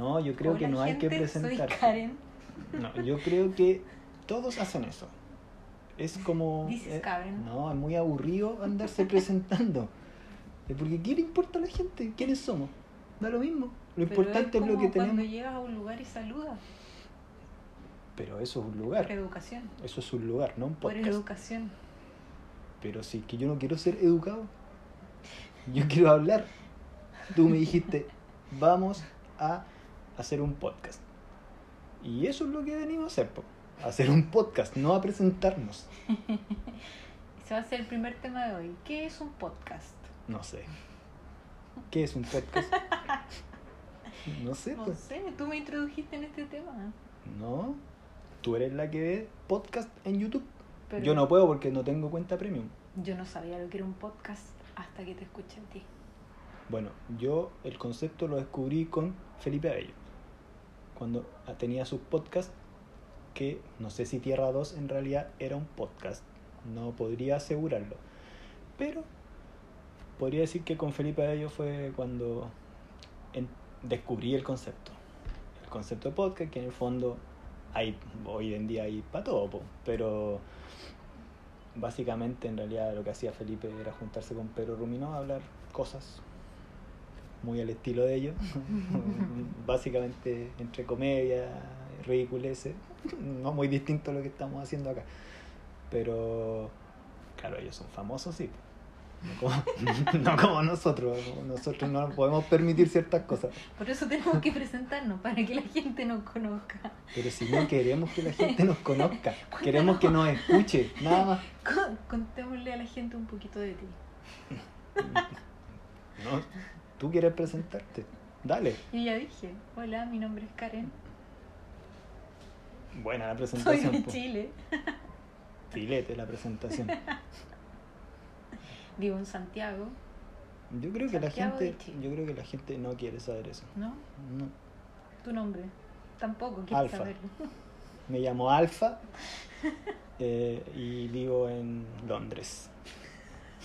No, yo creo que no hay que presentar. Soy Karen. No, yo creo que todos hacen eso. Es como. Dices eh, Karen. no, es muy aburrido andarse presentando. Porque ¿qué le importa a la gente? ¿Quiénes somos? Da lo mismo. Lo Pero importante es, es lo que tenemos. cuando llegas a un lugar y saludas. Pero eso es un Por lugar. educación. Eso es un lugar, no un Por podcast. educación. Pero si es que yo no quiero ser educado. Yo quiero hablar. Tú me dijiste, vamos a hacer un podcast. Y eso es lo que venimos a hacer, po. A hacer un podcast, no a presentarnos. Ese va a ser el primer tema de hoy. ¿Qué es un podcast? No sé. ¿Qué es un podcast? No sé, No pues. sé, tú me introdujiste en este tema. No. Tú eres la que ve podcast en YouTube. Pero Yo no puedo porque no tengo cuenta premium. Yo no sabía lo que era un podcast hasta que te escuché a ti. Bueno, yo el concepto lo descubrí con Felipe Abello. Cuando tenía sus podcasts, que no sé si Tierra 2 en realidad era un podcast. No podría asegurarlo. Pero podría decir que con Felipe Abello fue cuando en- descubrí el concepto. El concepto de podcast, que en el fondo hay, hoy en día hay para todo, pero básicamente en realidad lo que hacía Felipe era juntarse con Pedro Ruminó a hablar cosas muy al estilo de ellos. básicamente entre comedia, ridiculeces, no muy distinto a lo que estamos haciendo acá. Pero claro, ellos son famosos, sí. No como, no como nosotros, nosotros no nos podemos permitir ciertas cosas. Por eso tenemos que presentarnos, para que la gente nos conozca. Pero si no queremos que la gente nos conozca, queremos que nos escuche, nada más. Con- Contémosle a la gente un poquito de ti. No, tú quieres presentarte, dale. Yo ya dije, hola, mi nombre es Karen. Buena la Soy presentación. de po. Chile. Filete la presentación. Vivo en Santiago, Yo creo que la gente, de yo creo que la gente no quiere saber eso. ¿no? No. Tu nombre. Tampoco quieres Alfa. saberlo. Me llamo Alfa eh, y vivo en Londres.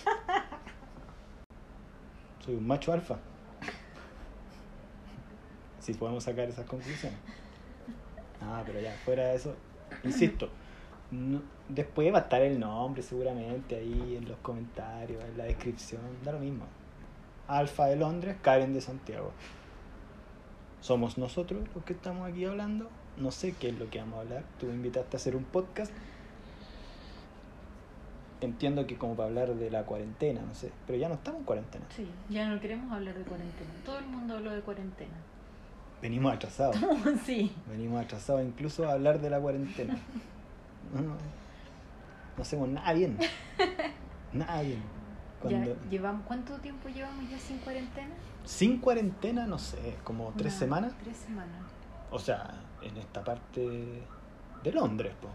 Soy un macho alfa. Si podemos sacar esas conclusiones. Ah, pero ya, fuera de eso, insisto, después va a estar el nombre seguramente ahí en los comentarios, en la descripción, da lo mismo. Alfa de Londres, Karen de Santiago. Somos nosotros los que estamos aquí hablando. No sé qué es lo que vamos a hablar. Tú me invitaste a hacer un podcast. Entiendo que como para hablar de la cuarentena, no sé. Pero ya no estamos en cuarentena. Sí, ya no queremos hablar de cuarentena. Todo el mundo habló de cuarentena. Venimos atrasados. sí. Venimos atrasados incluso a hablar de la cuarentena. No, no, no hacemos nada bien. Nada bien. Cuando, Ya llevamos, ¿Cuánto tiempo llevamos ya sin cuarentena? Sin cuarentena, no sé, como tres semanas. Tres semanas. O sea, en esta parte de Londres, po.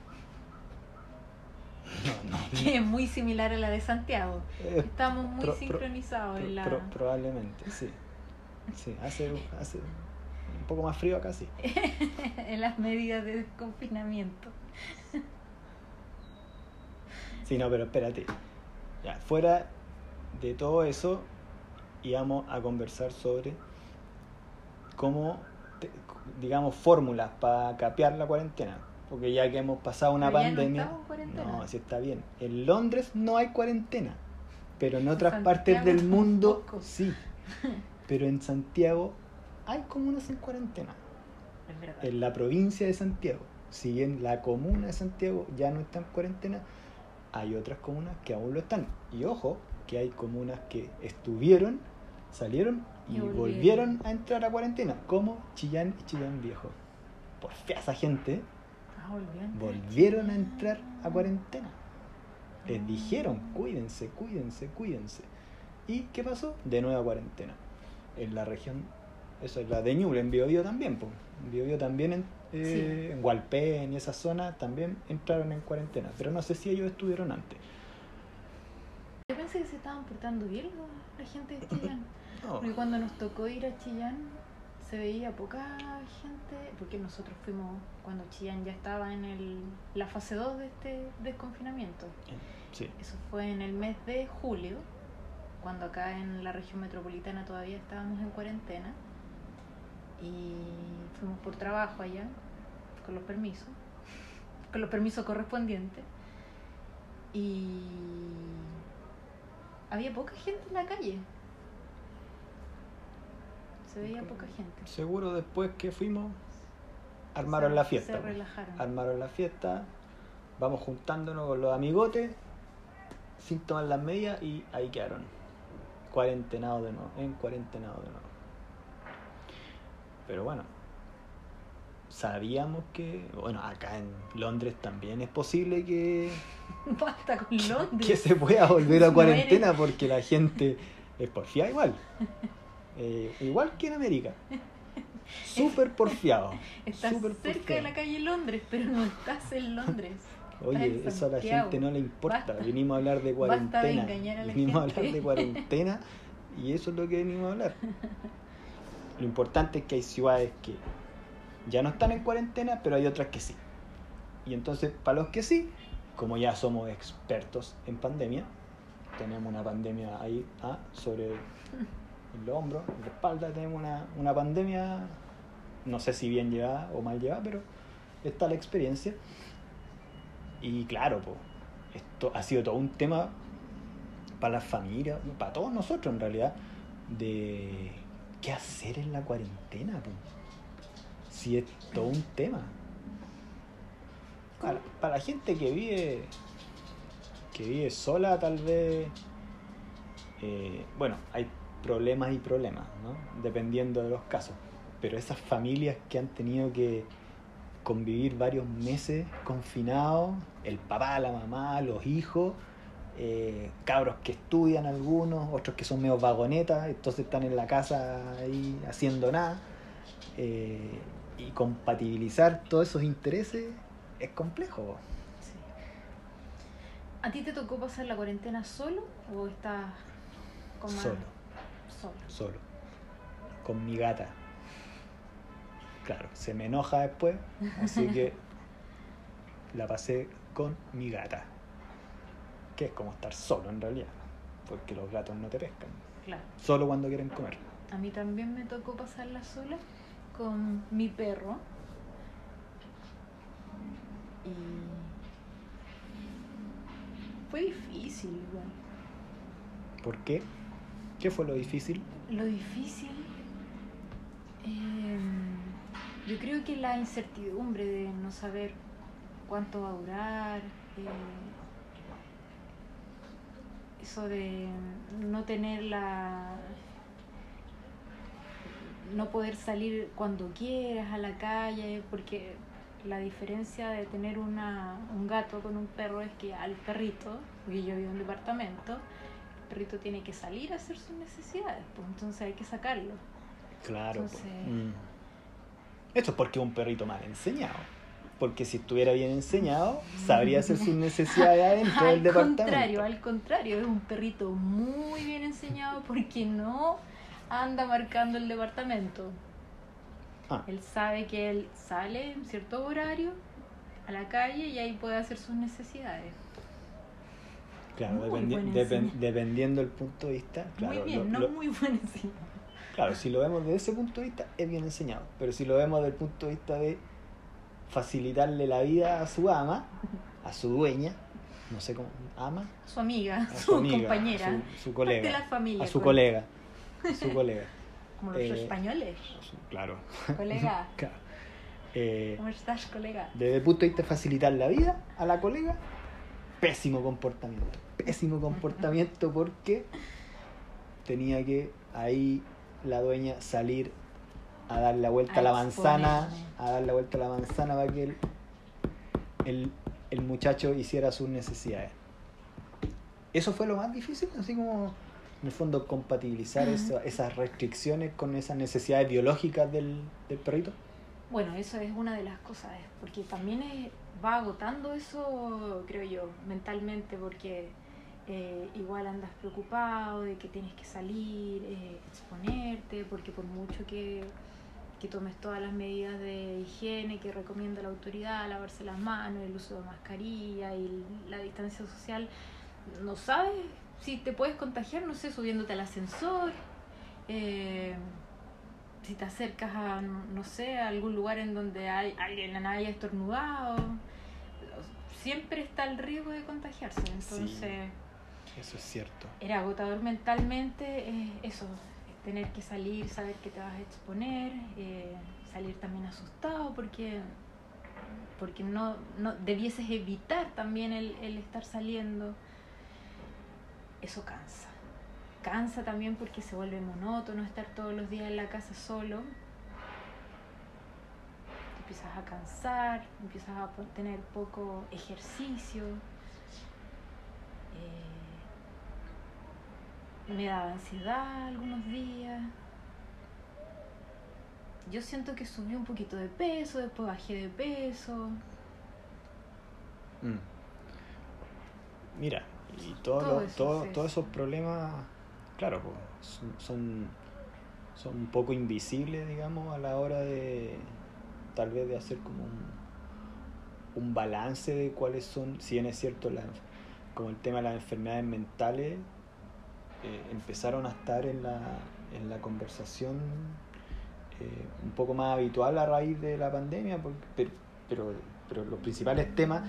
No, no. Que es muy similar a la de Santiago. Eh, Estamos muy Pro- sincronizados pro- en la... pro- probablemente, sí. Sí, hace, hace un poco más frío acá, sí. en las medidas de desconfinamiento. Sí, no, pero espérate. Ya, fuera de todo eso, íbamos a conversar sobre cómo, te- digamos, fórmulas para capear la cuarentena. Porque ya que hemos pasado una Pero ya no pandemia. en cuarentena. No, sí está bien. En Londres no hay cuarentena. Pero en otras Santiago partes del mundo sí. Pero en Santiago hay comunas en cuarentena. Es verdad. En la provincia de Santiago, si bien la comuna de Santiago ya no está en cuarentena, hay otras comunas que aún lo están. Y ojo, que hay comunas que estuvieron, salieron y, Y volvieron. volvieron. a entrar a cuarentena, como Chillán y Chillán Viejo. Por fea esa gente, Volvieron a entrar a cuarentena. Les dijeron, cuídense, cuídense, cuídense. ¿Y qué pasó? De nuevo a cuarentena. En la región, eso es la de Ñuble, en Biobío también. pues. En Biobío también, en, eh, en Hualpén y esa zona también entraron en cuarentena. Pero no sé si ellos estuvieron antes. Yo pensé que se estaban portando bien la, la gente de Chillán. No, Porque cuando nos tocó ir a Chillán se veía poca gente, porque nosotros fuimos cuando Chillán ya estaba en el, la fase 2 de este desconfinamiento. sí. Eso fue en el mes de julio, cuando acá en la región metropolitana todavía estábamos en cuarentena. Y fuimos por trabajo allá, con los permisos, con los permisos correspondientes. Y había poca gente en la calle. Se veía poca gente. Seguro después que fuimos, armaron la fiesta. Se relajaron. Armaron la fiesta, vamos juntándonos con los amigotes, sin tomar las medidas y ahí quedaron. Cuarentenados de nuevo, en cuarentenado de nuevo. Pero bueno, sabíamos que, bueno, acá en Londres también es posible que, Basta con Londres. que se pueda volver a cuarentena porque la gente es porfiada igual. Eh, igual que en América. Súper porfiado. Estás cerca de la calle Londres, pero no estás en Londres. Oye, en eso a la gente no le importa. Basta. Venimos a hablar de de cuarentena. engañar a la venimos a hablar de cuarentena y eso es lo que venimos a hablar. Lo importante es que hay ciudades que ya no están en cuarentena, pero hay otras que sí. Y entonces, para los que sí, como ya somos expertos en pandemia, tenemos una pandemia ahí ah, sobre el hombro, en la espalda, tenemos una, una pandemia, no sé si bien llevada o mal llevada, pero está la experiencia. Y claro, pues, esto ha sido todo un tema para las familias, para todos nosotros en realidad, de qué hacer en la cuarentena, po. si es todo un tema. Para, para la gente que vive, que vive sola, tal vez, eh, bueno, hay problemas y problemas, ¿no? dependiendo de los casos. Pero esas familias que han tenido que convivir varios meses confinados, el papá, la mamá, los hijos, eh, cabros que estudian algunos, otros que son medio vagonetas, entonces están en la casa ahí haciendo nada. eh, y compatibilizar todos esos intereses es complejo. Sí. ¿A ti te tocó pasar la cuarentena solo o estás con más- Solo, Solo. solo. Con mi gata. Claro, se me enoja después, así que la pasé con mi gata. Que es como estar solo en realidad, porque los gatos no te pescan. Claro. Solo cuando quieren comer. A mí también me tocó pasarla sola con mi perro. Y fue difícil igual. ¿Por qué? ¿Qué fue lo difícil? Lo difícil, em, yo creo que la incertidumbre de no saber cuánto va a durar, eh, eso de no tener la, no poder salir cuando quieras a la calle, porque la diferencia de tener una, un gato con un perro es que al perrito, porque yo vivo en un departamento, perrito tiene que salir a hacer sus necesidades, pues entonces hay que sacarlo. Claro. po. Entonces- Mm. Esto es porque es un perrito mal enseñado. Porque si estuviera bien enseñado, sabría hacer sus necesidades adentro del al departamento. contrario, al contrario, es un perrito muy bien enseñado porque no anda marcando el departamento. Ah, Él sabe que él sale en cierto horario a la calle y ahí puede hacer sus necesidades. Claro, dependi- depen- dependiendo del punto de vista. Claro, muy bien, lo- no lo- muy buen enseñado. claro, si lo vemos desde ese punto de vista, es bien enseñado. Pero si lo vemos desde el punto de vista de facilitarle la vida a su ama, a su dueña, no sé cómo, ama, Su amiga, a su, su amiga, compañera, a su, su colega, de la familia. a su con- colega, su colega, Como los Eh, españoles. claro. Colega, Claro. Eh, ¿cómo estás, colega? desde el punto de vista de facilitar la vida a la colega, pésimo comportamiento. Pésimo comportamiento porque tenía que ahí la dueña salir a dar la vuelta a, A la manzana, a dar la vuelta a la manzana para que el, el, el muchacho hiciera sus necesidades. Eso fue lo más difícil, así como en el fondo compatibilizar esas restricciones con esas necesidades biológicas del, del perrito. Bueno, eso es una de las cosas, porque también es- va agotando eso, creo yo, mentalmente, porque eh, igual andas preocupado de que tienes que salir, eh, exponerte, porque por mucho que, que tomes todas las medidas de higiene que recomienda la autoridad, lavarse las manos, el uso de mascarilla y la distancia social, no sabes si te puedes contagiar, no sé, subiéndote al ascensor. eh, si te acercas a, no sé, a algún lugar en donde hay alguien haya estornudado, siempre está el riesgo de contagiarse. Entonces, eso es cierto. Era agotador mentalmente eh, eso, tener que salir, saber que te vas a exponer, eh, salir también asustado porque porque no, no debieses evitar también el, el estar saliendo. Eso cansa. Cansa también porque se vuelve monótono estar todos los días en la casa solo. Te empiezas a cansar, empiezas a tener poco ejercicio. Eh, me da ansiedad algunos días yo siento que subí un poquito de peso, después bajé de peso. Mm. Mira, y todo todos esos problemas, claro, son, son un poco invisibles, digamos, a la hora de tal vez de hacer como un, un balance de cuáles son, si bien es cierto, la, como el tema de las enfermedades mentales, eh, empezaron a estar en la, en la conversación eh, un poco más habitual a raíz de la pandemia, pero, pero, pero, los principales temas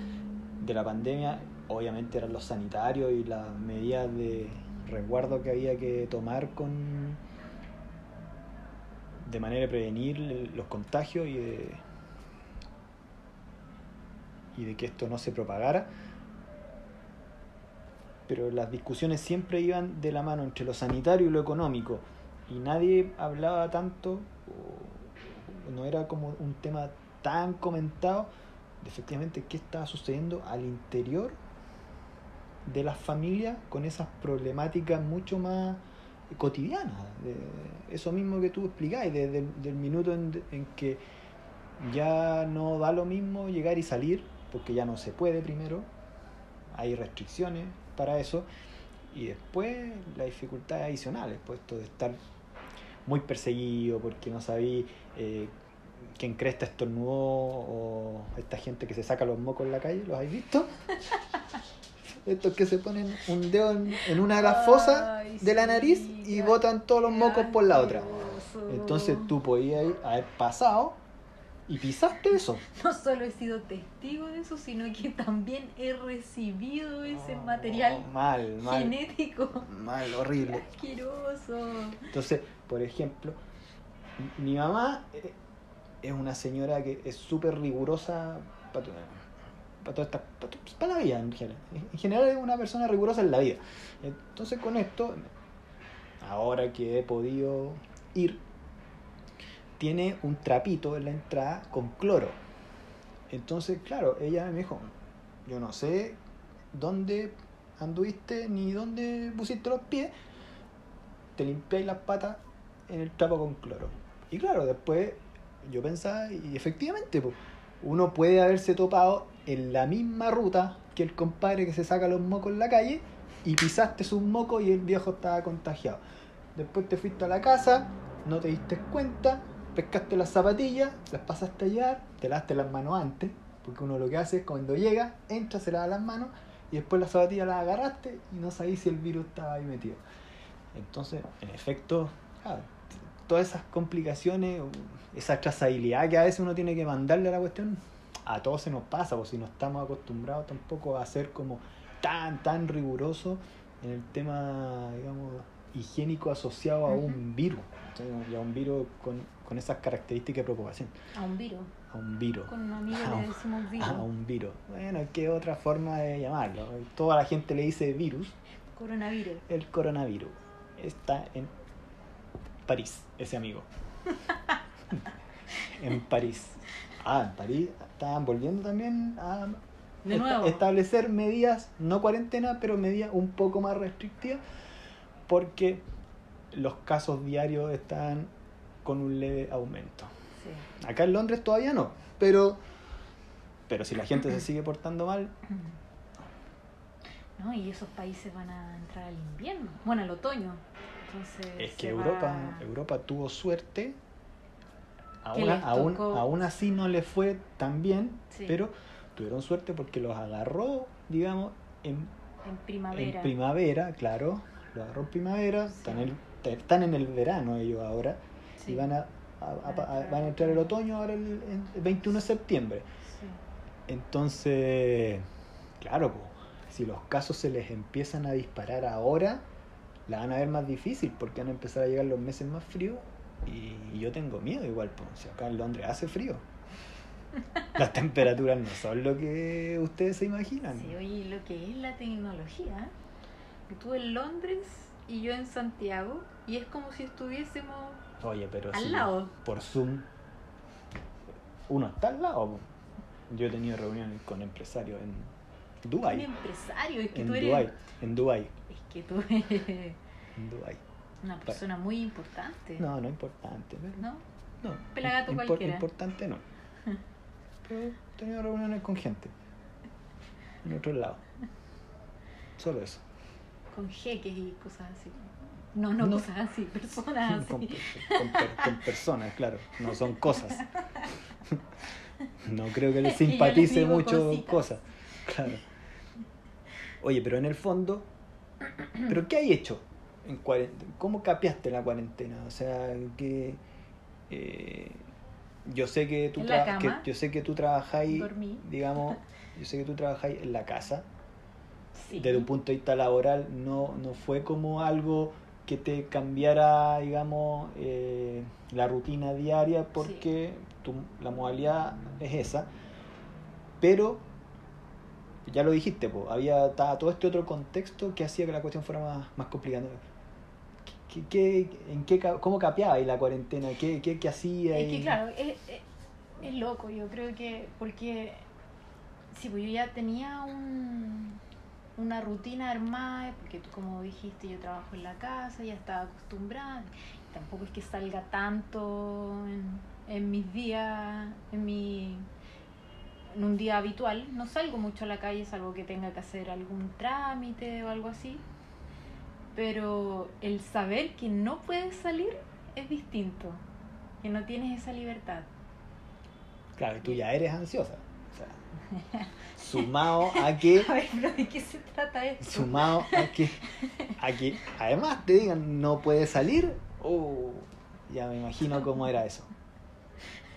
de la pandemia obviamente eran los sanitarios y las medidas de resguardo que había que tomar con de manera de prevenir los contagios y de, y de que esto no se propagara pero las discusiones siempre iban de la mano entre lo sanitario y lo económico y nadie hablaba tanto no era como un tema tan comentado de efectivamente qué estaba sucediendo al interior de las familias con esas problemáticas mucho más cotidianas. eso mismo que tú explicáis, desde el minuto en, en, que ya no da lo mismo llegar y salir, porque ya no se puede primero, hay restricciones para eso, y después las dificultades adicionales, puesto de estar muy perseguido porque no sabí eh, quién cresta estornudó o esta gente que se saca los mocos en la calle, ¿los habéis visto? Estos que se ponen un dedo en, una de las fosas de la nariz y botan todos los mocos por la otra. Entonces tú podías haber pasado y pisaste eso. No solo he sido testigo de eso, sino que también he recibido ese material mal, mal, genético. Mal, horrible. Asqueroso. Entonces, por ejemplo, mi mamá eh, es una señora que es súper rigurosa para, para, para, la vida en general. En general es una persona rigurosa en la vida. Entonces con esto, ahora que he podido ir, tiene un trapito en la entrada con cloro. Entonces, claro, ella me dijo, yo no sé dónde anduviste ni dónde pusiste los pies, te limpiáis las patas en el trapo con cloro. Y claro, después yo pensaba, y efectivamente, pues, uno puede haberse topado en la misma ruta que el compadre que se saca los mocos en la calle y pisaste sus mocos y el viejo estaba contagiado. Después te fuiste a la casa, no te diste cuenta, pescaste las zapatillas, las pasaste a llevar, te lavaste las manos antes, porque uno lo que hace es cuando llega, entra, se lava las manos y después las zapatillas las agarraste y no sabéis si el virus estaba ahí metido. Entonces, en efecto, todas esas complicaciones, esa trazabilidad que a veces uno tiene que mandarle a la cuestión, a todos se nos pasa, o si no estamos acostumbrados tampoco a ser como tan, tan riguroso en el tema, digamos, higiénico asociado a un virus, a un virus con, con esas características de propagación. A un virus. A un virus. Con un amigo le decimos virus. A un virus. Bueno, ¿qué otra forma de llamarlo? Toda la gente le dice virus. Coronavirus. El coronavirus está en París, ese amigo. en París. Ah, en París estaban volviendo también a establecer medidas, no cuarentena, pero medidas un poco más restrictivas, porque los casos diarios están con un leve aumento. Acá en Londres todavía no, pero, pero si la gente se sigue portando mal, ¿no? Y esos países van a entrar al invierno, bueno, al otoño. Entonces es que Europa, Europa tuvo suerte, aún, aún, aún, así no le fue tan bien, pero tuvieron suerte porque los agarró, digamos, en, en primavera. En primavera, claro, los agarró en primavera, están, están, en el verano ellos ahora, y van a a- a- a- van a entrar el otoño ahora el, el 21 de septiembre. Sí. Entonces, claro, po, si los casos se les empiezan a disparar ahora, la van a ver más difícil porque van a empezar a llegar los meses más fríos y, y yo tengo miedo igual, po, si acá en Londres hace frío. Las temperaturas no son lo que ustedes se imaginan. Sí, oye, lo que es la tecnología, tú en Londres y yo en Santiago, y es como si estuviésemos Oye, pero al si lado. por Zoom uno está al lado. Yo he tenido reuniones con empresarios en un Dubai, empresario, es que en tú eres. Dubai, en Dubai, Es que tú eres en Dubai. una persona muy importante. No, no importante, pero ¿No? no. Pelagato impor- cualquiera. Importante no. Pero he tenido reuniones con gente en otro lado. Solo eso. Con jeques y cosas así. No, no, No. cosas así, personas así. con per- con personas, claro, no son cosas. No creo que les simpatice mucho cositas. cosas. Claro. Oye, pero en el fondo, ¿pero qué hay hecho en cuarentena? ¿Cómo capeaste la cuarentena? O sea, que eh, yo sé que tú que yo sé que tú trabajáis, Dormí. digamos, yo sé que tú trabajáis en la casa. Sí. Desde un punto de vista laboral, no, no fue como algo que te cambiara, digamos, eh, la rutina diaria porque tu- la modalidad es esa. Pero, ya lo dijiste, po, había estaba todo este otro contexto que hacía que la cuestión fuera más, más complicada. ¿Qué, qué- en qué, ¿Cómo capeaba ahí la cuarentena? ¿Qué, qué, qué hacía? Es que claro, es, es- es loco, yo creo que porque sí, pues yo ya tenía un, una rutina armada, porque tú como dijiste, yo trabajo en la casa, ya estaba acostumbrada, tampoco es que salga tanto en, en mis días, en mi en un día habitual, no salgo mucho a la calle, salvo que tenga que hacer algún trámite o algo así. Pero el saber que no puedes salir es distinto, que no tienes esa libertad. Claro, y tú ya eres ansiosa. O sea, sumado a que A ver, pero ¿de qué se trata esto? sumado a que, a que además te digan no puedes salir, oh, ya me imagino cómo era eso.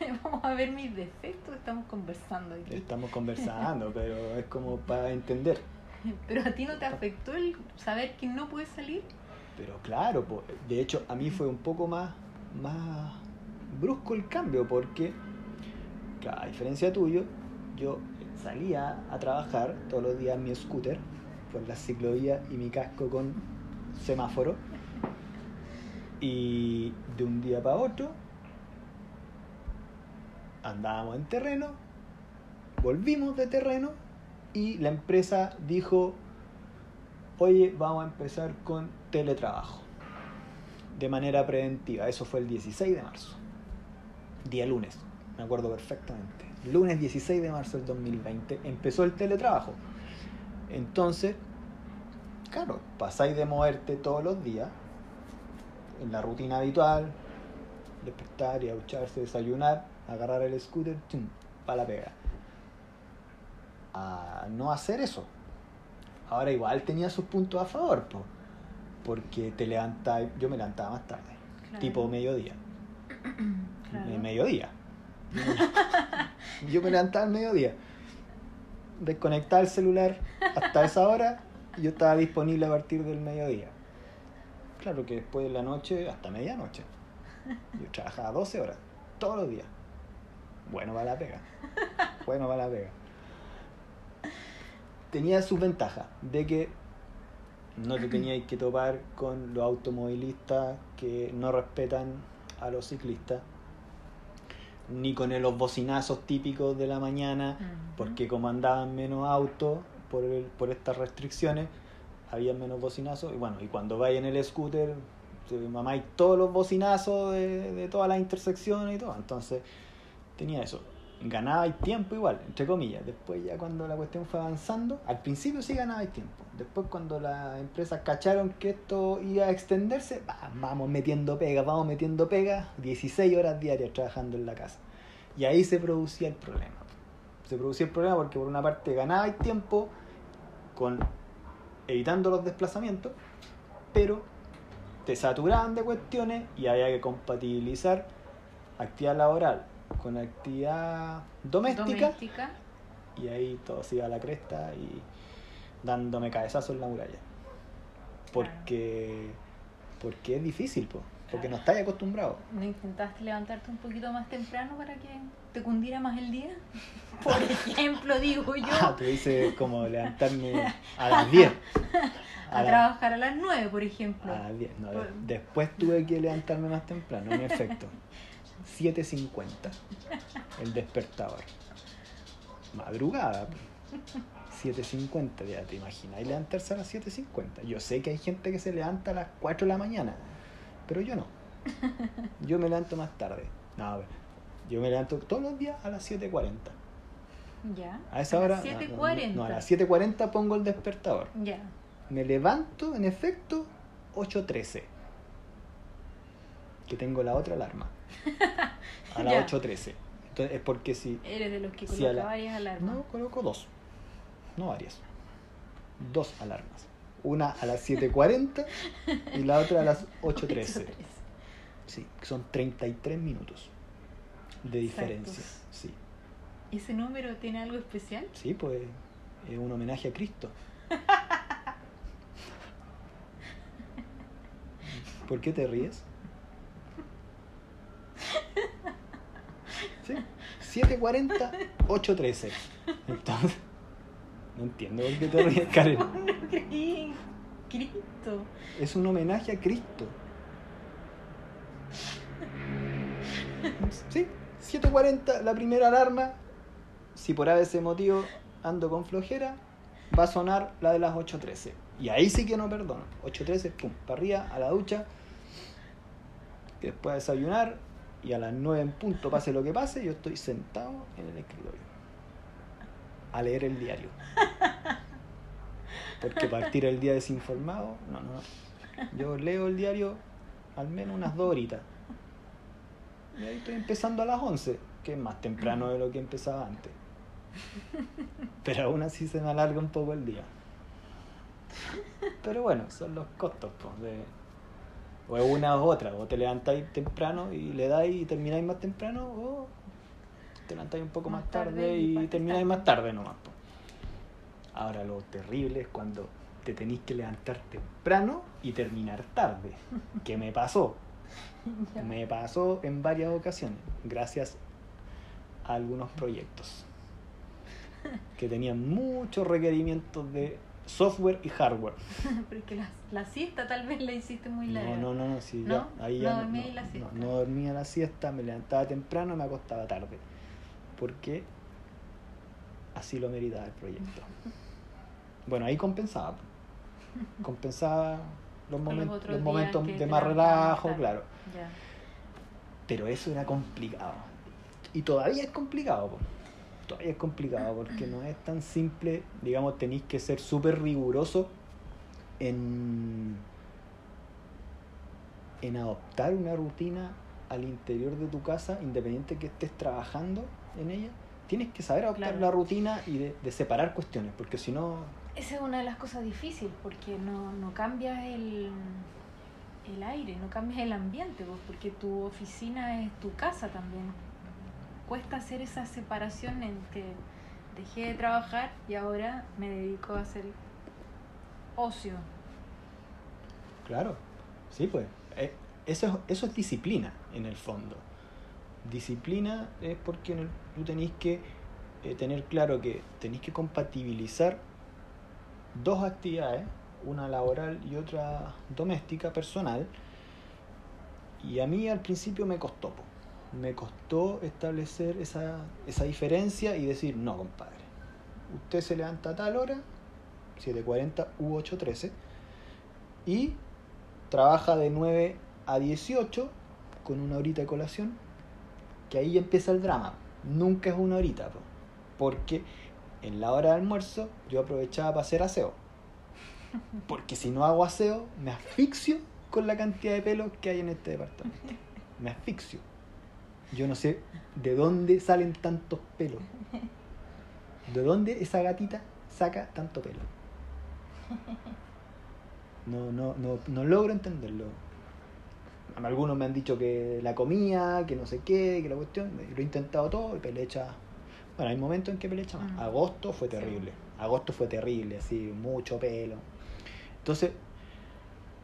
Vamos a ver mis defectos, estamos conversando aquí. Estamos conversando, pero es como para entender. Pero a ti no te afectó el saber que no puedes salir. Pero claro, de hecho a mí fue un poco más, más brusco el cambio porque, a diferencia tuyo, yo salía a trabajar todos los días en mi scooter por la ciclovía y mi casco con semáforo y de un día para otro andábamos en terreno, volvimos de terreno y la empresa dijo, oye, vamos a empezar con teletrabajo de manera preventiva. Eso fue el 16 de marzo, día lunes, me acuerdo perfectamente. Lunes 16 de marzo del 2020 empezó el teletrabajo. Entonces, claro, pasáis de moverte todos los días en la rutina habitual, despertar y ducharse, desayunar, agarrar el scooter, para la pega. A no hacer eso. Ahora igual tenía sus puntos a favor, po, porque te levantas, yo me levantaba más tarde, Claro. tipo mediodía. Claro. de mediodía. Yo me levantaba al mediodía. Desconectaba el celular hasta esa hora y yo estaba disponible a partir del mediodía. Claro que después de la noche hasta medianoche. Yo trabajaba 12 horas, todos los días. Bueno, va la pega. Bueno, va la pega. Tenía sus ventajas de que no te teníais que topar con los automovilistas que no respetan a los ciclistas, ni con los bocinazos típicos de la mañana, porque como andaban menos autos por, el- por estas restricciones, había menos bocinazos. Y bueno, y cuando vais en el scooter, te mamáis todos los bocinazos de, de todas las intersecciones y todo. Entonces, tenía eso. Ganabais tiempo igual, entre comillas. Después ya cuando la cuestión fue avanzando, al principio sí ganabais tiempo. Después cuando las empresas cacharon que esto iba a extenderse, va, vamos metiendo pegas, vamos metiendo pegas, 16 horas diarias trabajando en la casa. Y ahí se producía el problema. Se producía el problema porque por una parte ganabais tiempo con evitando los desplazamientos, pero te saturaban de cuestiones y había que compatibilizar actividad laboral con actividad doméstica, Doméstica. y ahí todo se iba a la cresta y dándome cabezazo en la muralla. Porque, porque es difícil, po, porque no estáis acostumbrados. ¿No intentaste levantarte un poquito más temprano para que te cundiera más el día? Por ejemplo, digo yo. Ah, tú dices como levantarme a las 10. a trabajar a las 9, por ejemplo. A las 10. No, Por- después tuve que levantarme más temprano, en efecto. 7.50. El despertador. Madrugada. Po. 7.50, ya te imaginas. Y levantarse a las 7.50. Yo sé que hay gente que se levanta a las 4 de la mañana, pero yo no. Yo me levanto más tarde. No, a ver, yo me levanto todos los días a las 7.40. Ya. A esa las hora. no, 7:40. No, a las 7.40 pongo el despertador. Ya. Me levanto, en efecto, 8.13. Que tengo la otra alarma. A las Ya. 8.13. Entonces es porque si... Eres de los que coloca a la- varias alarmas. No, coloco dos. No varias. Dos alarmas. Una a las 7.40 y la otra a las 8.13. Sí, son 33 minutos de diferencia. Exactos. Sí, ¿Ese número tiene algo especial? sí, pues es un homenaje a Cristo. ¿Por qué te ríes? Sí, 7.40, 8.13. Entonces, no entiendo por qué te ríes, Karen. No creí. Cristo. Es un homenaje a Cristo. Sí, 7.40, la primera alarma. Si por ese motivo ando con flojera, va a sonar la de las 8.13. Y ahí sí que no perdono. 8.13, pum, para arriba, a la ducha. Después a desayunar. Y a las 9 en punto, pase lo que pase, yo estoy sentado en el escritorio. A leer el diario. Porque partir el día desinformado, no, no. Yo leo el diario al menos unas dos horitas. Y ahí estoy empezando a las 11, que es más temprano de lo que empezaba antes. Pero aún así se me alarga un poco el día. Pero bueno, son los costos, pues, de... O es una u otra, o te levantáis temprano y le dais y termináis más temprano, te levantáis un poco más, Más tarde, tarde y y termináis más tarde nomás. po. Ahora lo terrible es cuando te tenéis que levantar temprano y terminar tarde, que me pasó. Me pasó en varias ocasiones, gracias a algunos proyectos que tenían muchos requerimientos de software y hardware. Porque la, la siesta tal vez la hiciste muy larga. No, no, no, no, sí, ¿No? ya, ahí No ya dormía la siesta. no dormía la siesta, me levantaba temprano, me acostaba tarde. Porque así lo meritaba el proyecto. Bueno, ahí compensaba. Compensaba los, momentos, los de más relajo, claro. Ya. Pero eso era complicado. Y todavía es complicado, po. todavía es complicado porque no es tan simple, digamos, tenéis que ser súper riguroso en, en adoptar una rutina al interior de tu casa, independiente que estés trabajando en ella. Tienes que saber adoptar Claro. la rutina y de, de separar cuestiones, porque si no, Esa es una de las cosas difíciles porque no, no cambias el, el aire, no cambias el ambiente, pues, porque tu oficina es tu casa también. Cuesta hacer esa separación entre dejé de trabajar y ahora me dedico a hacer ocio. Claro, sí, pues. eh, eso, es, eso es disciplina, en el fondo. Disciplina es porque tú tenés que eh, tener claro que tenés que compatibilizar dos actividades, una laboral y otra doméstica, personal. Y a mí al principio me costó, me costó establecer esa, esa diferencia y decir, no, compadre, usted se levanta a tal hora, 7.40 u 8.13, y trabaja de 9 a 18 con una horita de colación, que ahí empieza el drama. Nunca es una horita, po, porque en la hora de almuerzo yo aprovechaba para hacer aseo. Porque si no hago aseo, me asfixio con la cantidad de pelos que hay en este departamento. Me asfixio. Yo no sé de dónde salen tantos pelos. ¿De dónde esa gatita saca tanto pelo? No, no, no, no logro entenderlo. Algunos me han dicho que la comía, que no sé qué, que la cuestión. Lo he intentado todo y pelecha. Bueno, hay momentos en que pelecha más. Mm. Agosto fue terrible. Agosto fue terrible, así, mucho pelo. Entonces,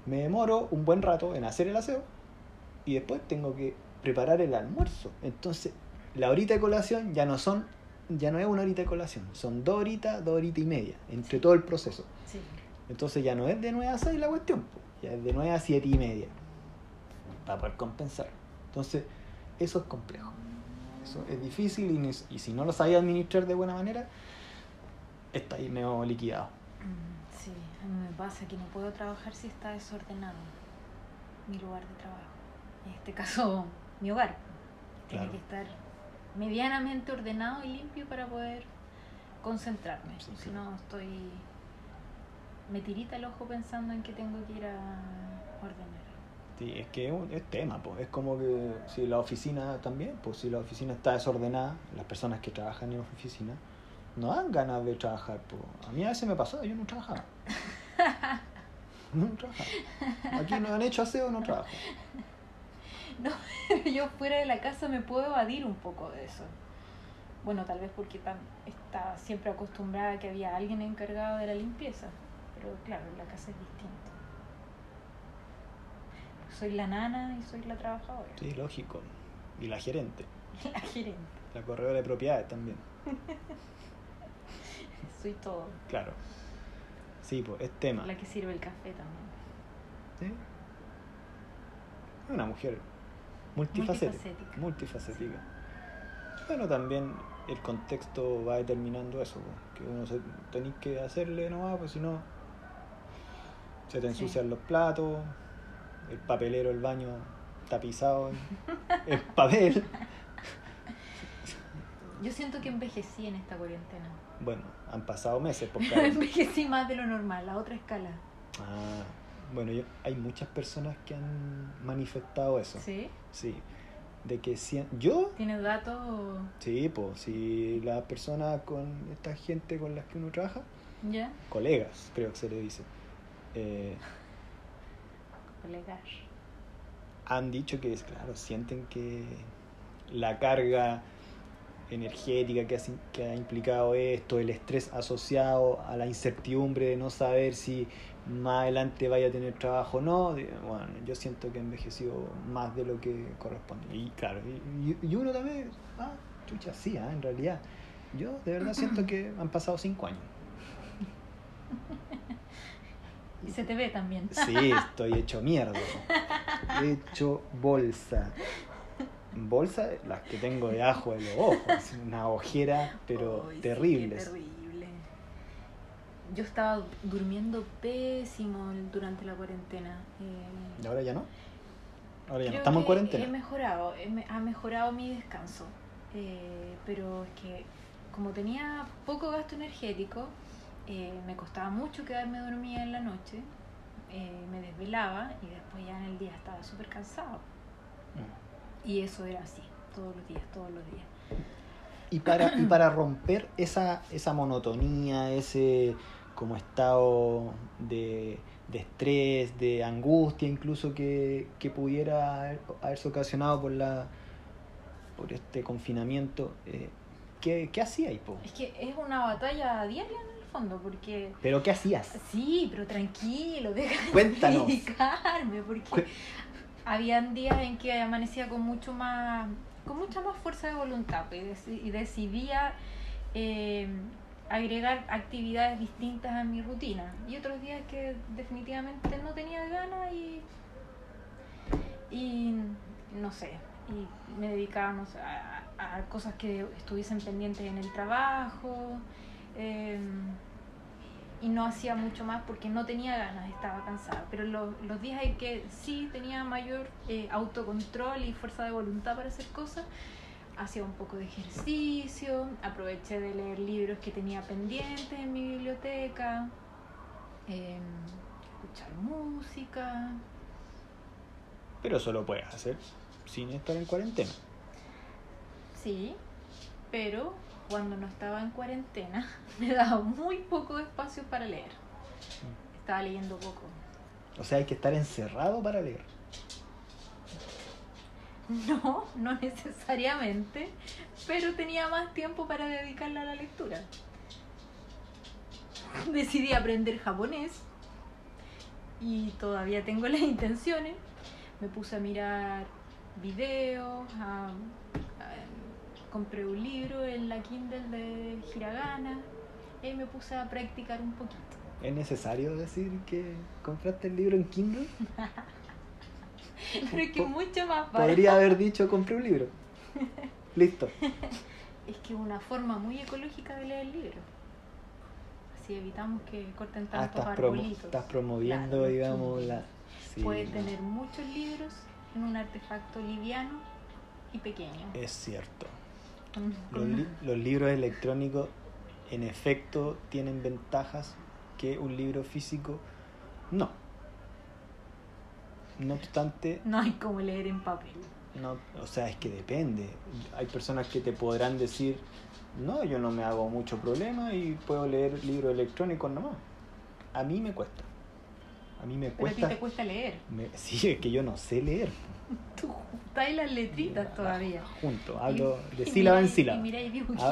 me demoro un buen rato en hacer el aseo y después tengo que preparar el almuerzo. Entonces, la horita de colación ya no son, ya no es una horita de colación, son dos horitas, dos horitas y media, entre todo el proceso. Sí. Entonces ya no es de 9 a 6 la cuestión, ya es de 9 a 7 y media. Para poder compensar. Entonces, eso es complejo. Eso es difícil y, si no lo sabes administrar de buena manera, está ahí medio liquidado. Mm, Sí, a mí me pasa que no puedo trabajar si está desordenado mi lugar de trabajo. En este caso, mi hogar. Tiene que estar medianamente ordenado y limpio para poder concentrarme. Sí, si claro. no, estoy. Me tirita el ojo pensando en que tengo que ir a ordenar. Sí, es que es, un- es tema, pues. es como que si la oficina también, pues si la oficina está desordenada, las personas que trabajan en oficina no dan ganas de trabajar. Pues. A mí a veces me pasaba, yo no trabajaba. No trabajaba. Aquí no han hecho aseo, no trabajo. No, yo fuera de la casa me puedo evadir un poco de eso. Bueno, tal vez porque tan, estaba siempre acostumbrada a que había alguien encargado de la limpieza. Pero claro, la casa es distinto. Soy la nana y soy la trabajadora. Sí, lógico. Y la gerente, La gerente. la corredora de propiedades también. Soy todo. Claro. Sí, pues es tema. La que sirve el café también. ¿Sí? Una mujer multifacética. Multifacética. Multifacética. Bueno, también el contexto va determinando eso, que uno se tenéis que hacerle nomás, pues si no se te Sí. ensucian los platos, el papelero del baño tapizado en, en papel. Yo siento que envejecí en esta cuarentena. Bueno, han pasado meses, claro. envejecí más de lo normal, a otra escala. Ah, bueno, yo- hay muchas personas que han manifestado eso. ¿Sí? Sí. De que si, yo ¿Tienes datos? Sí, pues si las personas con esta gente con las que uno trabaja, ¿Ya? colegas, creo que se le dice, eh, Colegas. han dicho que, claro, sienten que la carga energética que ha, que ha implicado esto, el estrés asociado a la incertidumbre de no saber si más adelante vaya a tener trabajo o no, bueno, yo siento que he envejecido más de lo que corresponde. Y claro, y, y- uno también, ah, chucha, sí, ah, en realidad, yo de verdad siento que han pasado cinco años. Y se te ve también. Sí, estoy hecho mierda. Hecho bolsa. Bolsa, las que tengo de ajo en los ojos. Una ojera, pero Ay, sí, terrible. Yo estaba durmiendo pésimo durante la cuarentena. eh, ¿Y ahora ya no? Ahora ya no. Estamos en cuarentena. He mejorado, he me- ha mejorado mi descanso. Eh, pero es que como tenía poco gasto energético, eh, me costaba mucho quedarme dormida en la noche. eh, me desvelaba y después ya en el día estaba súper cansado. Mm. Y eso era así, todos los días, todos los días. Y para, y para romper esa, esa monotonía, ese como estado de, de estrés, de angustia incluso que, que pudiera haber- haberse ocasionado por la por este confinamiento, eh, ¿qué, ¿qué hacías, po? Es que es una batalla diaria fondo, porque ¿Pero qué hacías? sí, pero tranquilo, déjame Cuéntanos. explicarme, porque Cu- habían días en que amanecía con mucho más con mucha más fuerza de voluntad pues, y, deci- y decidía eh, agregar actividades distintas a mi rutina y otros días que definitivamente no tenía ganas y y no sé y me dedicaba no sé, a, a- a cosas que estuviesen pendientes en el trabajo eh, y no hacía mucho más porque no tenía ganas, estaba cansada. Pero lo- los días en que sí tenía mayor eh, autocontrol y fuerza de voluntad para hacer cosas, hacía un poco de ejercicio, aproveché de leer libros que tenía pendientes en mi biblioteca, eh, escuchar música. Pero eso lo puedes hacer sin estar en cuarentena. Sí, pero cuando no estaba en cuarentena me daba muy poco espacio para leer. Estaba leyendo poco. O sea, hay que estar encerrado para leer. No, no necesariamente, pero tenía más tiempo para dedicarla a la lectura. Decidí aprender japonés y todavía tengo las intenciones. Me puse a mirar videos, a- a- compré un libro en la Kindle de Hiragana y me puse a practicar un poquito. ¿Es necesario decir que compraste el libro en Kindle? Pero es que mucho más barato. Podría haber dicho compré un libro. Listo. Es que es una forma muy ecológica de leer libros. Así evitamos que corten Ah, tantos estás, promo- arbolitos. estás promoviendo, Claro, digamos, la... sí, Puedes tener muchos libros en un artefacto liviano y pequeño. Es cierto. Los, con- li- los libros electrónicos, en efecto, tienen ventajas que un libro físico no. No obstante, No hay como leer en papel. no, o sea, es que depende. Hay personas que te podrán decir, no, yo no me hago mucho problema y puedo leer libros electrónicos nomás. A mí me cuesta. A mí me Pero a ti cuesta. te cuesta leer. me- sí, es que yo no sé leer. Tú juntáis las letritas todavía. Junto, hablo Y- de y sílaba en sílaba. Y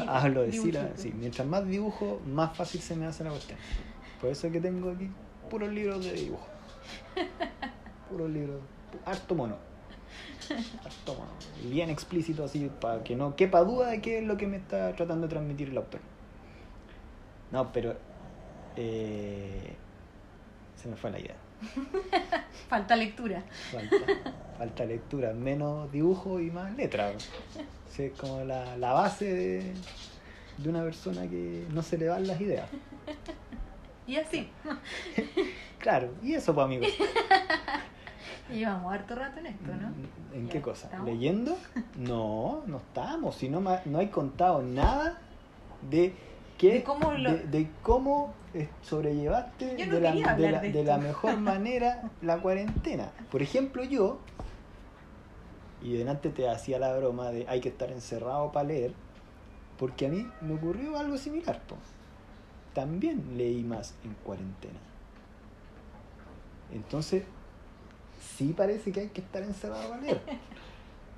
Hablo de sílaba, sí. Mientras más dibujo, más fácil se me hace la cuestión. Por eso es que tengo aquí puros libros de dibujo. Puros libros, harto mono. Harto mono. Bien explícito así, para que no quepa duda de qué es lo que me está tratando de transmitir el autor. No, pero... eh, se me fue la idea. Falta lectura. Falta, falta lectura, menos dibujo y más letra. Es como la, la base de, de una persona que no se le van las ideas. Y así. Claro, y eso pues amigos. Llevamos harto rato en esto, ¿no? ¿En Ya, qué cosa? ¿estamos? ¿Leyendo? No, no estamos. Si no, no hay contado nada de qué, De cómo lo- de, de cómo eh, sobrellevaste no de, la, de, la, de mejor manera la cuarentena. Por ejemplo, yo, y delante te hacía la broma de hay que estar encerrado para leer, porque a mí me ocurrió algo similar. po. También leí más en cuarentena. Entonces, sí parece que hay que estar encerrado para leer.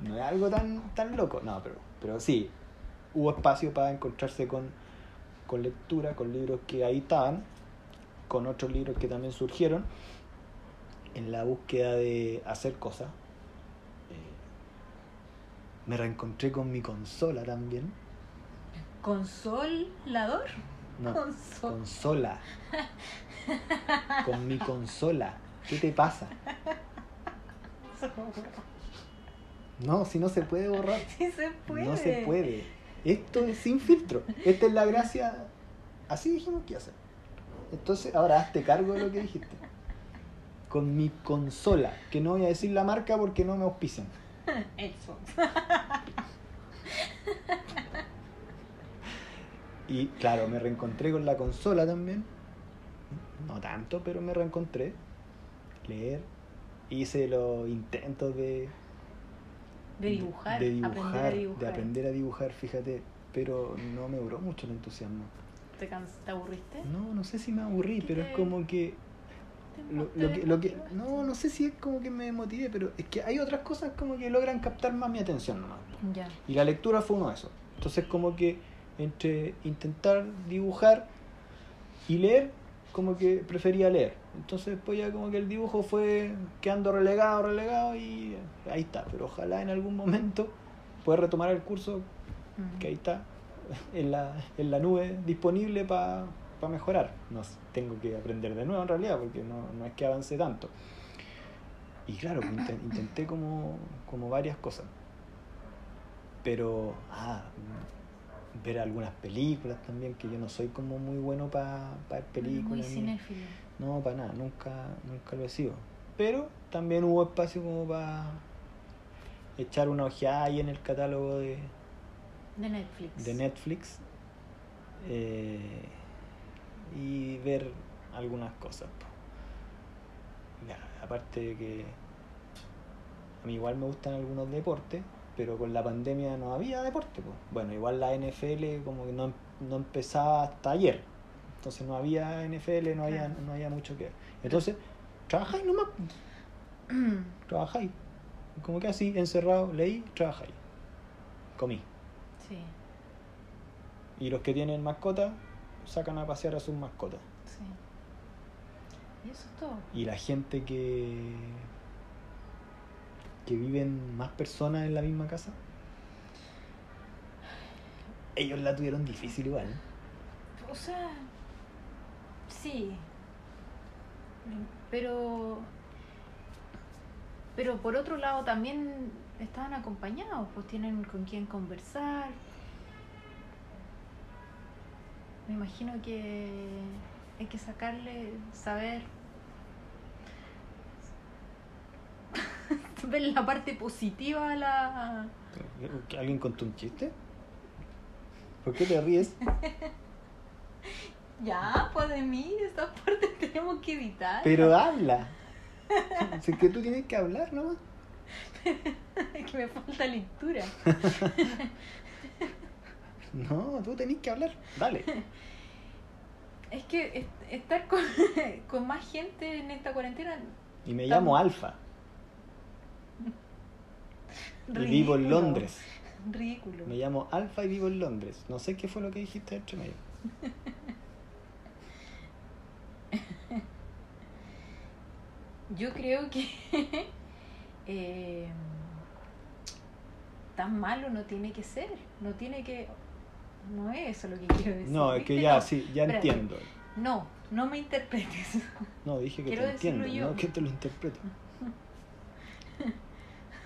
No es algo tan, tan loco, no, pero, pero sí, hubo espacio para encontrarse con, con lectura, con libros que ahí estaban, con otros libros que también surgieron, en la búsqueda de hacer cosas. Eh, me reencontré con mi consola también. ¿Consolador? No, Consol- consola. Con mi consola. ¿Qué te pasa? No, si no se puede borrar. Sí se puede. No se puede. Esto es sin filtro. Esta es la gracia. Así dijimos que hacer. Entonces, ahora hazte cargo de lo que dijiste. Con mi consola, que no voy a decir la marca porque no me auspician. Xbox. Y claro, me reencontré con la consola también. No tanto, pero me reencontré. Leer. Hice los intentos de, De dibujar, de dibujar, aprender a dibujar. de aprender a dibujar, fíjate. Pero no me duró mucho el entusiasmo. ¿Te, te aburriste? No, no sé si me aburrí, ¿Qué pero es como que ¿Te- lo, lo que, lo que no no sé si es como que me motivé pero es que hay otras cosas como que logran captar más mi atención nomás Ya. y la lectura fue uno de esos entonces como que entre intentar dibujar y leer como que prefería leer entonces después ya como que el dibujo fue quedando relegado relegado y ahí está pero ojalá en algún momento pueda retomar el curso que ahí está en la, en la nube disponible para mejorar. No tengo que aprender de nuevo en realidad porque no, no es que avance tanto. Y claro, pues, inten- intenté como, como varias cosas. Pero, ah, ver algunas películas también, que yo no soy como muy bueno para ver películas. Muy ni- cinéfilo. no, para nada, nunca, nunca lo he sido. Pero también hubo espacio como para echar una ojeada ahí en el catálogo de, De Netflix. de Netflix eh, y ver algunas cosas. Ya, aparte de que a mí igual me gustan algunos deportes, pero con la pandemia no había deporte. po. Bueno, igual la NFL como que no, no empezaba hasta ayer. Entonces no había NFL, no había, no había mucho que ver. Entonces, trabajáis nomás, po, trabajáis. Como que así, encerrado, leí, trabajáis. Comí. Sí, Y los que tienen mascota, sacan a pasear a sus mascotas. sí. Y eso es todo. Y la gente que. Que viven más personas en la misma casa. Ellos la tuvieron difícil igual. ¿eh? O sea, sí. Pero. Pero por otro lado también estaban acompañados, pues tienen con quién conversar. Me imagino que hay que sacarle, saber. ver la parte positiva a la. ¿Que ¿Alguien contó un chiste? ¿Por qué te ríes? Ya, pues de mí, esa parte tenemos que evitar. Pero habla. Si es que tú tienes que hablar nomás. Es que me falta lectura. No, tú tenés que hablar. Dale. Es que est- estar con, con más gente en esta cuarentena. Y me llamo Alfa. Y vivo en. Londres. Ridículo. Me llamo Alfa y vivo en Londres. No sé qué fue lo que dijiste entre medio. Yo creo que eh, tan malo no tiene que ser. No tiene que. No es eso lo que quiero decir. No, es que ya, No, sí, ya entiendo. No, no me interpretes. No, dije que Quiero te entiendo, yo. no que te lo interpreto.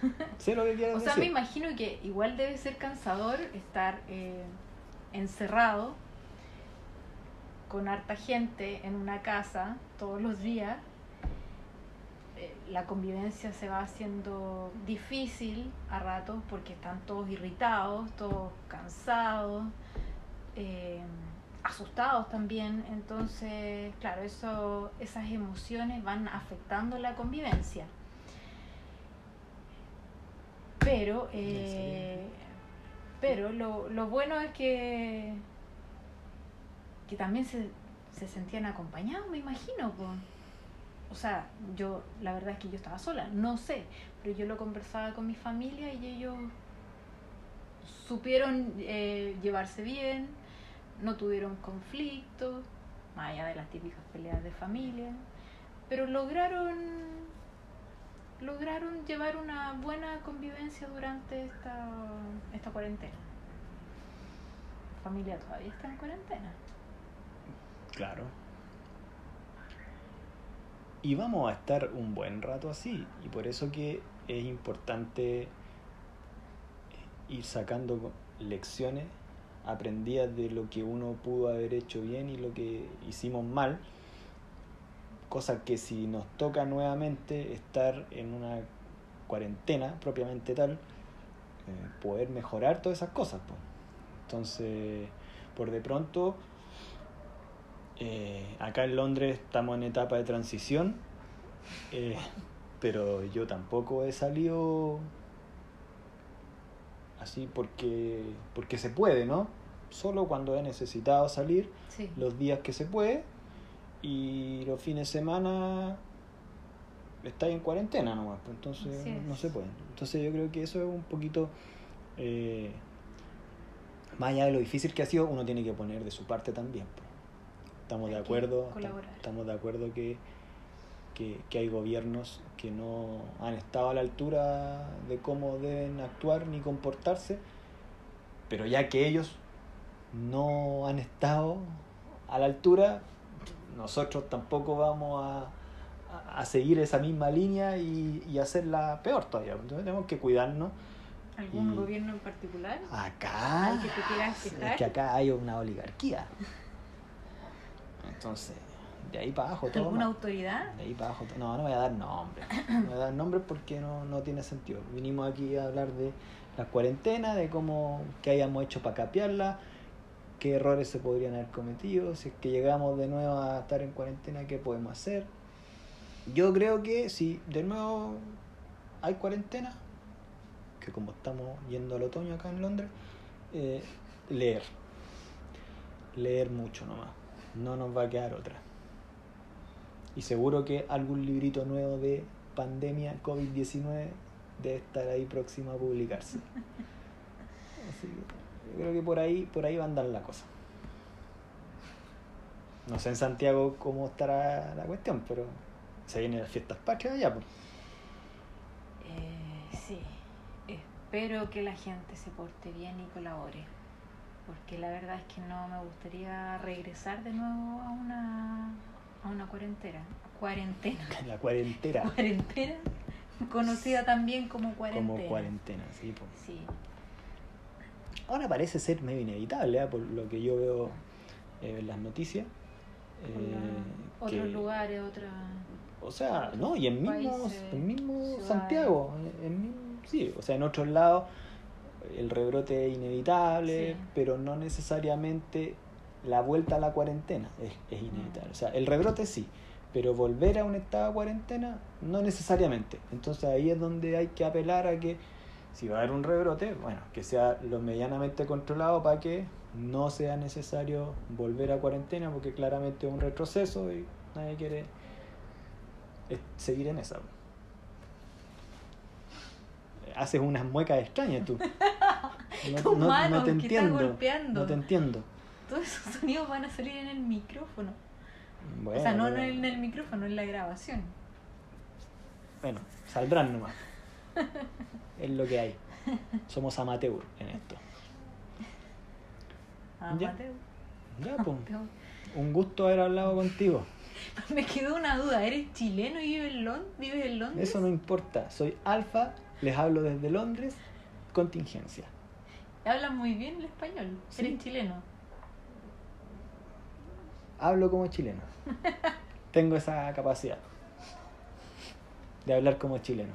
sé lo que quieres O sea, decir. me imagino que igual debe ser cansador estar eh, encerrado con harta gente en una casa todos los días. Eh, La convivencia se va haciendo difícil a ratos porque están todos irritados, todos cansados, eh, asustados también. Entonces, claro, eso, esas emociones van afectando la convivencia. Pero, eh, pero lo, lo bueno es que, que también se, se sentían acompañados, me imagino. po. O sea, yo, la verdad es que yo estaba sola, no sé, pero yo lo conversaba con mi familia y ellos supieron eh, llevarse bien, no tuvieron conflictos, más allá de las típicas peleas de familia, pero lograron lograron llevar una buena convivencia durante esta, esta cuarentena. Familia todavía está en cuarentena. Claro. Y vamos a estar un buen rato así. Y por eso que es importante ir sacando lecciones aprendidas de lo que uno pudo haber hecho bien y lo que hicimos mal. Cosa que si nos toca nuevamente estar en una cuarentena propiamente tal, eh, poder mejorar todas esas cosas. Entonces, por de pronto, eh, acá en Londres estamos en etapa de transición, eh, pero yo tampoco he salido así porque, porque se puede, ¿no? Solo cuando he necesitado salir, Sí. los días que se puede, y los fines de semana estáis en cuarentena nomás, pues, entonces no se puede. Entonces yo creo que eso es un poquito, eh, más allá de lo difícil que ha sido, uno tiene que poner de su parte también. pues. Estamos de Hay acuerdo, estamos de acuerdo que, que, que hay gobiernos que no han estado a la altura de cómo deben actuar ni comportarse, pero ya que ellos no han estado a la altura, nosotros tampoco vamos a, a- seguir esa misma línea y, y hacerla peor todavía. Entonces tenemos que cuidarnos. ¿Algún Y- gobierno en particular? Acá, Al que te quieras quejar. es que acá hay una oligarquía. Entonces, de ahí para abajo todo. ¿Alguna autoridad? De ahí para abajo. todo- No, no voy a dar nombres. No voy a dar nombres porque no, no tiene sentido. Vinimos aquí a hablar de la cuarentena, de cómo qué hayamos hecho para capearla, qué errores se podrían haber cometido, si es que llegamos de nuevo a estar en cuarentena, qué podemos hacer. Yo creo que si de nuevo hay cuarentena, que como estamos yendo al otoño acá en Londres, eh, leer. Leer mucho nomás. No nos va a quedar otra. Y seguro que algún librito nuevo de pandemia COVID-19 debe estar ahí próximo a publicarse. Así que yo creo que por ahí, por ahí va a andar la cosa. No sé en Santiago cómo estará la cuestión, pero se vienen las fiestas patrias allá. Pues. Eh, sí, espero que la gente se porte bien y colabore, porque la verdad es que no me gustaría regresar de nuevo a una, a una cuarentena. Cuarentena. La cuarentena. Cuarentena, conocida también como cuarentena. Como cuarentena, sí. Pues. Sí, Ahora parece ser medio inevitable, ¿eh? por lo que yo veo eh, en las noticias. eh, que- otros lugares, otra... O sea, no, y en mismo, en mismo. Santiago, en, en mismo- sí, o sea, en otros lados el rebrote es inevitable, Sí. pero no necesariamente la vuelta a la cuarentena es, es inevitable. O sea, el rebrote sí, pero volver a un estado de cuarentena no necesariamente. Entonces ahí es donde hay que apelar a que si va a haber un rebrote, bueno, que sea lo medianamente controlado para que no sea necesario volver a cuarentena, porque claramente es un retroceso y nadie quiere es seguir en esa. Haces unas muecas extrañas tú. No, Tus manos, que estás golpeando. No te entiendo. Todos esos sonidos van a salir en el micrófono. Bueno, o sea, no pero- en el micrófono, en la grabación. Bueno, saldrán nomás. es lo que hay. Somos amateur en esto. Ah, Ya. Mateo. Ya, pues. Un gusto haber hablado contigo. Me quedó una duda, ¿eres chileno y vives en, Lon- vives en Londres? Eso no importa. Soy Alfa, les hablo desde Londres. Contingencia. Hablas muy bien el español, Sí. eres chileno. Hablo como chileno. Tengo esa capacidad de hablar como chileno.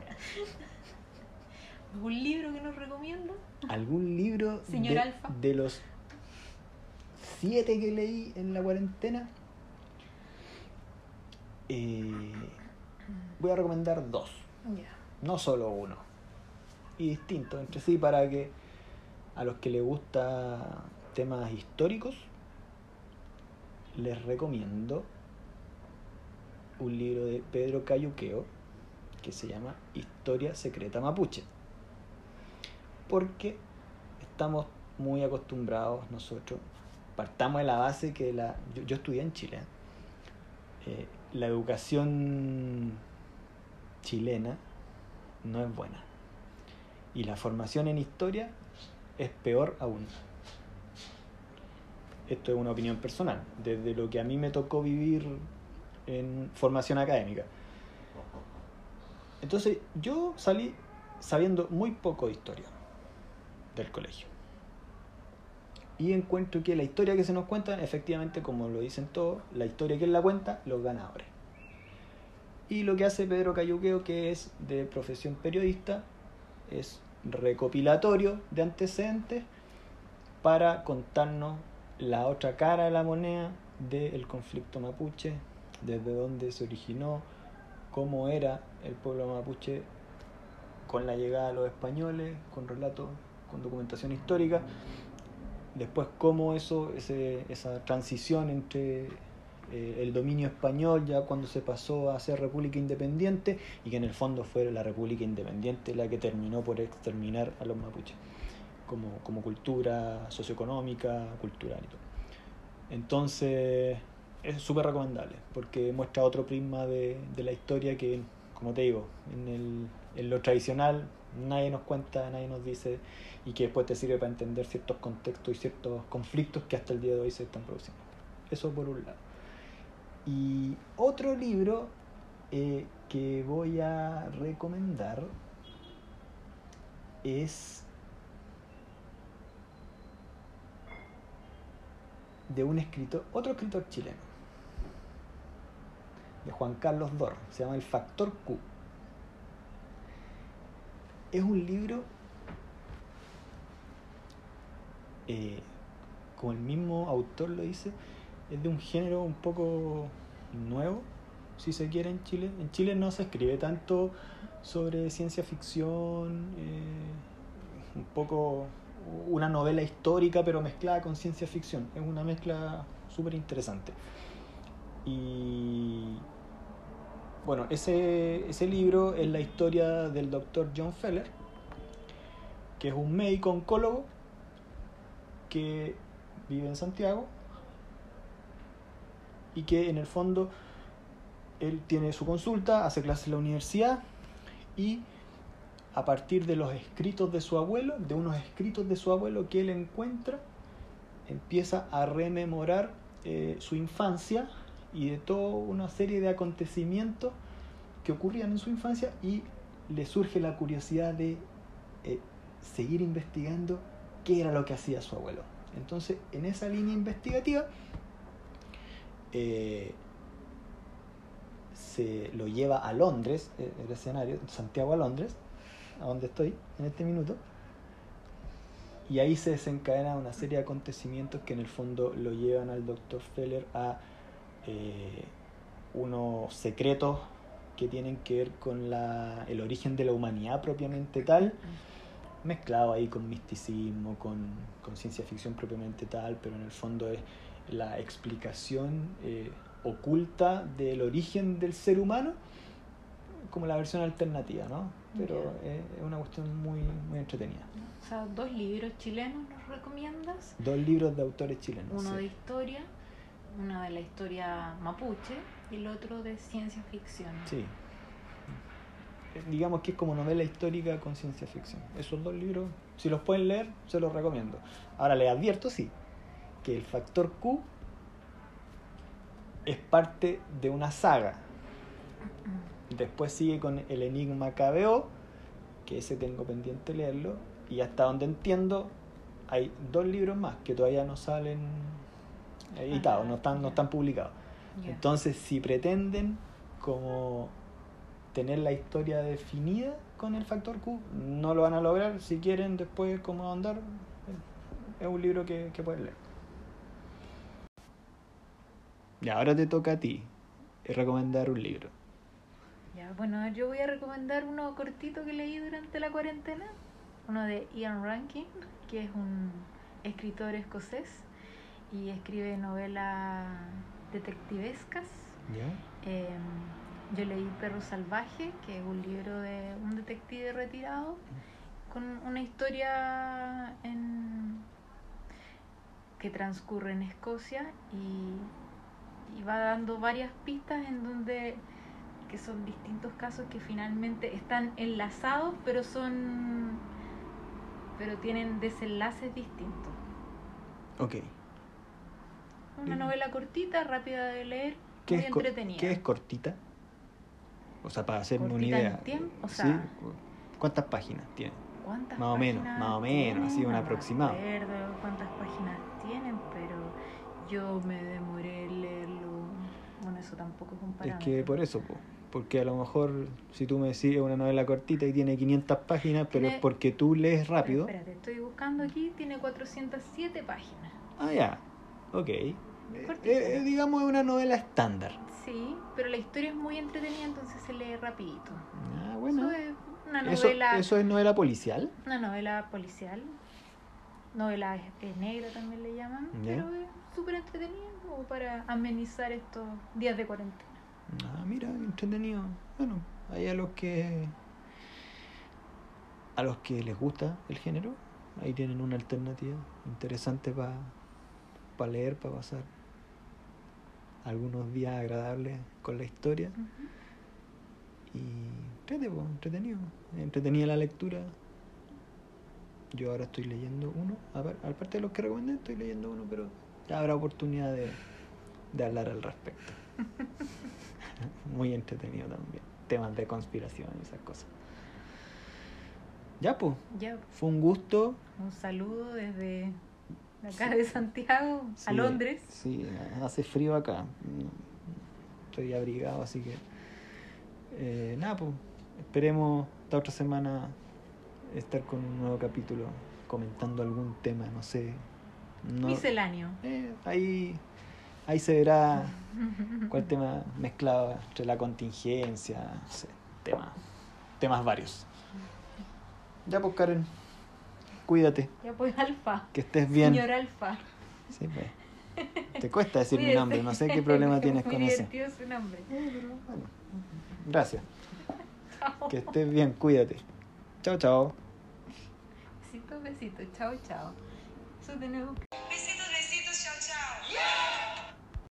¿Algún libro que nos recomienda? ¿Algún libro Señor de, Alfa. de los siete que leí en la cuarentena? Eh, voy a recomendar dos, Ya. no solo uno. Y distintos entre sí para que a los que les gusta temas históricos les recomiendo un libro de Pedro Cayuqueo que se llama Historia Secreta Mapuche. Porque estamos muy acostumbrados nosotros, partamos de la base que la, yo, estudié en Chile, eh, la educación chilena no es buena. Y la formación en historia es peor aún. Esto es una opinión personal, desde lo que a mí me tocó vivir en formación académica. Entonces yo salí sabiendo muy poco de historia del colegio. Y encuentro que la historia que se nos cuenta, efectivamente, como lo dicen todos, la historia que él la cuenta, los ganadores. Y lo que hace Pedro Cayuqueo, que es de profesión periodista, es recopilatorio de antecedentes para contarnos la otra cara de la moneda del conflicto mapuche, desde dónde se originó, cómo era el pueblo mapuche con la llegada de los españoles, con relatos, con documentación histórica, después cómo eso, ese, esa transición entre eh, el dominio español ya cuando se pasó a ser república independiente y que en el fondo fue la república independiente la que terminó por exterminar a los mapuches como, como cultura socioeconómica, cultural y todo. Entonces es súper recomendable porque muestra otro prisma de, de la historia que, como te digo, en, el, en lo tradicional nadie nos cuenta, nadie nos dice y que después te sirve para entender ciertos contextos y ciertos conflictos que hasta el día de hoy se están produciendo. Eso por un lado. Y otro libro eh, que voy a recomendar es de un escritor, otro escritor chileno, de Juan Carlos Dor, se llama El Factor Q. Es un libro, eh, como el mismo autor lo dice, es de un género un poco nuevo, si se quiere, en Chile. En Chile no se escribe tanto sobre ciencia ficción, eh, un poco una novela histórica pero mezclada con ciencia ficción. Es una mezcla súper interesante. Y bueno, ese, ese libro es la historia del doctor John Feller, que es un médico oncólogo que vive en Santiago y que en el fondo él tiene su consulta, hace clases en la universidad y a partir de los escritos de su abuelo, de unos escritos de su abuelo que él encuentra, empieza a rememorar eh, su infancia y de toda una serie de acontecimientos que ocurrían en su infancia y le surge la curiosidad de eh, seguir investigando qué era lo que hacía su abuelo. Entonces, en esa línea investigativa, eh, se lo lleva a Londres, eh, el escenario, Santiago a Londres, a donde estoy en este minuto, y ahí se desencadena una serie de acontecimientos que en el fondo lo llevan al doctor Feller a eh, unos secretos que tienen que ver con la, el origen de la humanidad propiamente tal, mezclado ahí con misticismo, con, con ciencia ficción propiamente tal, pero en el fondo es la explicación eh, oculta del origen del ser humano como la versión alternativa, ¿no? Pero es es una cuestión muy, muy entretenida. O sea, dos libros chilenos nos recomiendas. Dos libros de autores chilenos. Uno sí. de historia, uno de la historia mapuche y el otro de ciencia ficción. Sí. Eh, Digamos que es como novela histórica con ciencia ficción. Esos dos libros, si los pueden leer, se los recomiendo. Ahora les advierto, sí, que el factor Q es parte de una saga. Después sigue con el Enigma KBO, que ese tengo pendiente leerlo. Y hasta donde entiendo, hay dos libros más que todavía no salen editados, no están, no están publicados. Entonces, si pretenden como tener la historia definida con el factor Q, no lo van a lograr. Si quieren después como ahondar, eh, es un libro que, que pueden leer. Y ahora te toca a ti recomendar un libro. Ya, bueno, yo voy a recomendar uno cortito que leí durante la cuarentena, uno de Ian Rankin, que es un escritor escocés y escribe novelas detectivescas. ¿Ya? Eh, yo leí Perro Salvaje, que es un libro de un detective retirado, con una historia en- que transcurre en Escocia y, y va dando varias pistas en donde que son distintos casos que finalmente están enlazados, pero son pero tienen desenlaces distintos. Ok. Una novela cortita, rápida de leer, ¿Qué muy es, entretenida. ¿Qué es cortita? O sea, para hacerme una en idea. tiempo, o ¿Sí? sea- ¿Cuántas páginas tiene? ¿Cuántas Más o menos, más o menos, así, un No me aproximado. acuerdo cuántas páginas tienen, pero yo me demoré en leerlo. Bueno, eso tampoco es un Es parámetro. que por eso, po. porque a lo mejor si tú me decís es una novela cortita y tiene 500 páginas, pero Tiene- es porque tú lees Pero rápido. Espérate, estoy buscando aquí, tiene 407 páginas. Ah, ya, ok. Eh, eh, digamos es una novela estándar. Sí, pero la historia es muy entretenida, entonces se lee rapidito. Ah, bueno. Eso es una novela, eso es novela policial. una novela policial. Novela es, negra también le llaman, pero es súper entretenida como para amenizar estos días de cuarentena. Ah, mira, entretenido. Bueno, hay a los que a los que les gusta el género, ahí tienen una alternativa interesante para leer, para pasar algunos días agradables con la historia. Y entretenido. Entretenida la lectura. Yo ahora estoy leyendo uno. apar- Aparte de los que recomendé, estoy leyendo uno, pero ya habrá oportunidad de, de hablar al respecto. Muy entretenido también. Temas de conspiración y esas cosas. Ya, pues. Ya, Fue un gusto. un saludo desde acá de Santiago a Londres. Sí, hace frío acá. Estoy abrigado, así que. eh, nada, pues. Esperemos esta otra semana estar con un nuevo capítulo comentando algún tema, no sé. No, Misceláneo. eh, ahí, ahí se verá cuál tema mezclado entre la contingencia, no sé, temas, temas varios. Ya, pues, Karen. Cuídate, Ya pues, Alfa. que estés bien. Señor Alfa. Sí, pues. Te cuesta decir mi nombre, no sé qué problema tienes con eso. su nombre. Bueno. Gracias. Chao. Que estés bien, cuídate. Chao, chao. Besitos, besitos. Chao, chao. Eso tenemos que